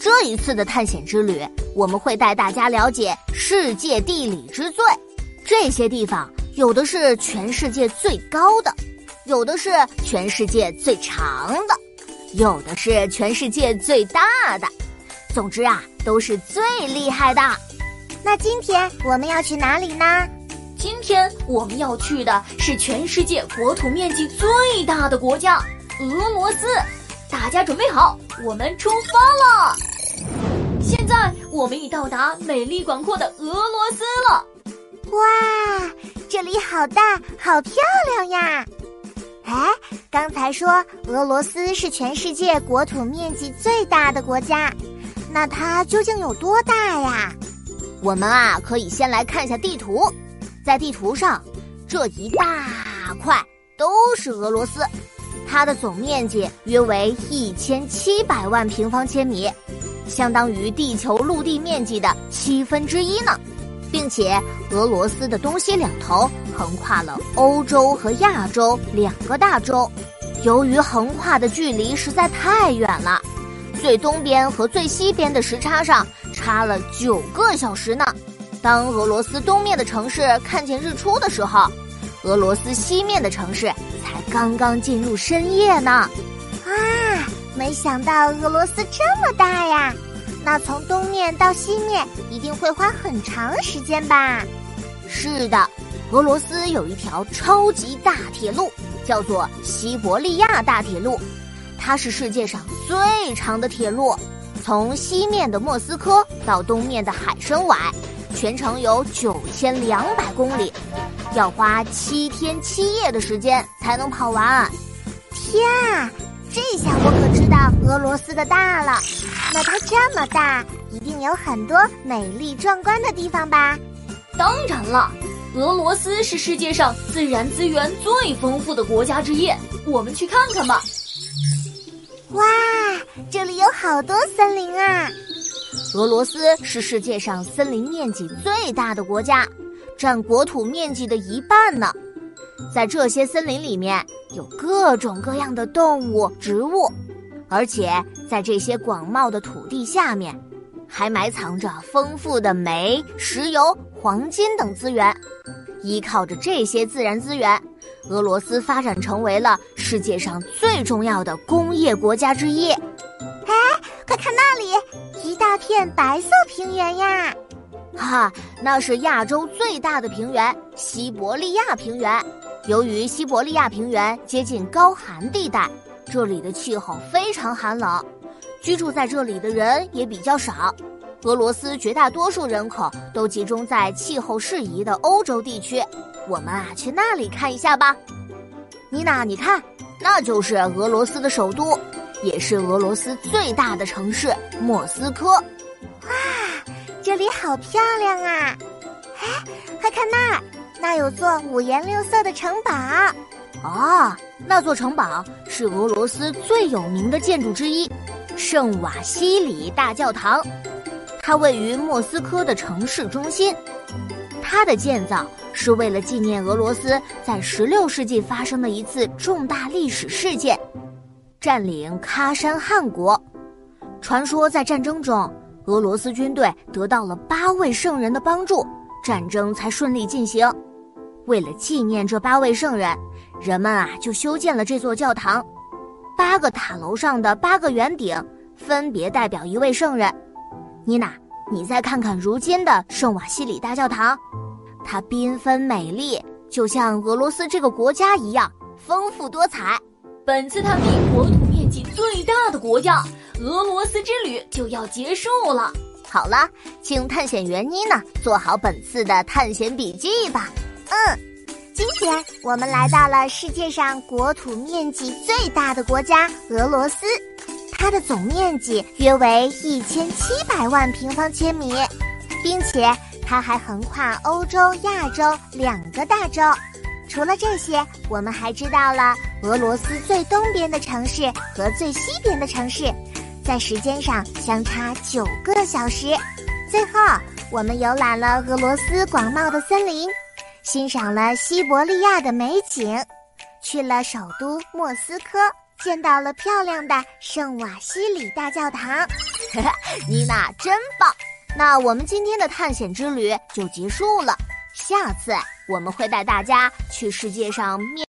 这一次的探险之旅，我们会带大家了解世界地理之最。这些地方有的是全世界最高的，有的是全世界最长的，有的是全世界最大的。总之啊，都是最厉害的。那今天我们要去哪里呢？今天我们要去的是全世界国土面积最大的国家——俄罗斯。大家准备好，我们出发了。现在我们已到达美丽广阔的俄罗斯了。哇，这里好大，好漂亮呀！哎，刚才说俄罗斯是全世界国土面积最大的国家，那它究竟有多大呀？我们啊，可以先来看一下地图。在地图上，这一大块都是俄罗斯，它的总面积约为一千七百万平方千米，相当于地球陆地面积的七分之一呢。并且，俄罗斯的东西两头横跨了欧洲和亚洲两个大洲。由于横跨的距离实在太远了，最东边和最西边的时差上差了九个小时呢。当俄罗斯东面的城市看见日出的时候，俄罗斯西面的城市才刚刚进入深夜呢。啊，没想到俄罗斯这么大呀！那从东面到西面一定会花很长时间吧？是的，俄罗斯有一条超级大铁路，叫做西伯利亚大铁路，它是世界上最长的铁路，从西面的莫斯科到东面的海参崴。全程有九千两百公里，要花七天七夜的时间才能跑完。天啊，这下我可知道俄罗斯的大了。那它这么大，一定有很多美丽壮观的地方吧？当然了，俄罗斯是世界上自然资源最丰富的国家之一。我们去看看吧。哇，这里有好多森林啊！俄罗斯是世界上森林面积最大的国家，占国土面积的一半呢。在这些森林里面有各种各样的动物、植物，而且在这些广袤的土地下面，还埋藏着丰富的煤、石油、黄金等资源。依靠着这些自然资源，俄罗斯发展成为了世界上最重要的工业国家之一。哎，快看那里，一大片白色平原呀！哈，那是亚洲最大的平原——西伯利亚平原。由于西伯利亚平原接近高寒地带，这里的气候非常寒冷，居住在这里的人也比较少。俄罗斯绝大多数人口都集中在气候适宜的欧洲地区。我们啊，去那里看一下吧。妮娜，你看，那就是俄罗斯的首都。也是俄罗斯最大的城市莫斯科，哇，这里好漂亮啊！哎，快看那儿，那有座五颜六色的城堡。哦，那座城堡是俄罗斯最有名的建筑之一——圣瓦西里大教堂。它位于莫斯科的城市中心。它的建造是为了纪念俄罗斯在16世纪发生的一次重大历史事件。占领喀山汗国，传说在战争中，俄罗斯军队得到了八位圣人的帮助，战争才顺利进行。为了纪念这八位圣人，人们啊就修建了这座教堂。八个塔楼上的八个圆顶，分别代表一位圣人。妮娜，你再看看如今的圣瓦西里大教堂，它缤纷美丽，就像俄罗斯这个国家一样丰富多彩。本次探秘国土面积最大的国家俄罗斯之旅就要结束了。好了，请探险员妮娜做好本次的探险笔记吧。嗯，今天我们来到了世界上国土面积最大的国家俄罗斯，它的总面积约为一千七百万平方千米，并且它还横跨欧洲、亚洲两个大洲。除了这些，我们还知道了俄罗斯最东边的城市和最西边的城市，在时间上相差九个小时。最后，我们游览了俄罗斯广袤的森林，欣赏了西伯利亚的美景，去了首都莫斯科，见到了漂亮的圣瓦西里大教堂。妮娜真棒！那我们今天的探险之旅就结束了。下次我们会带大家去世界上面。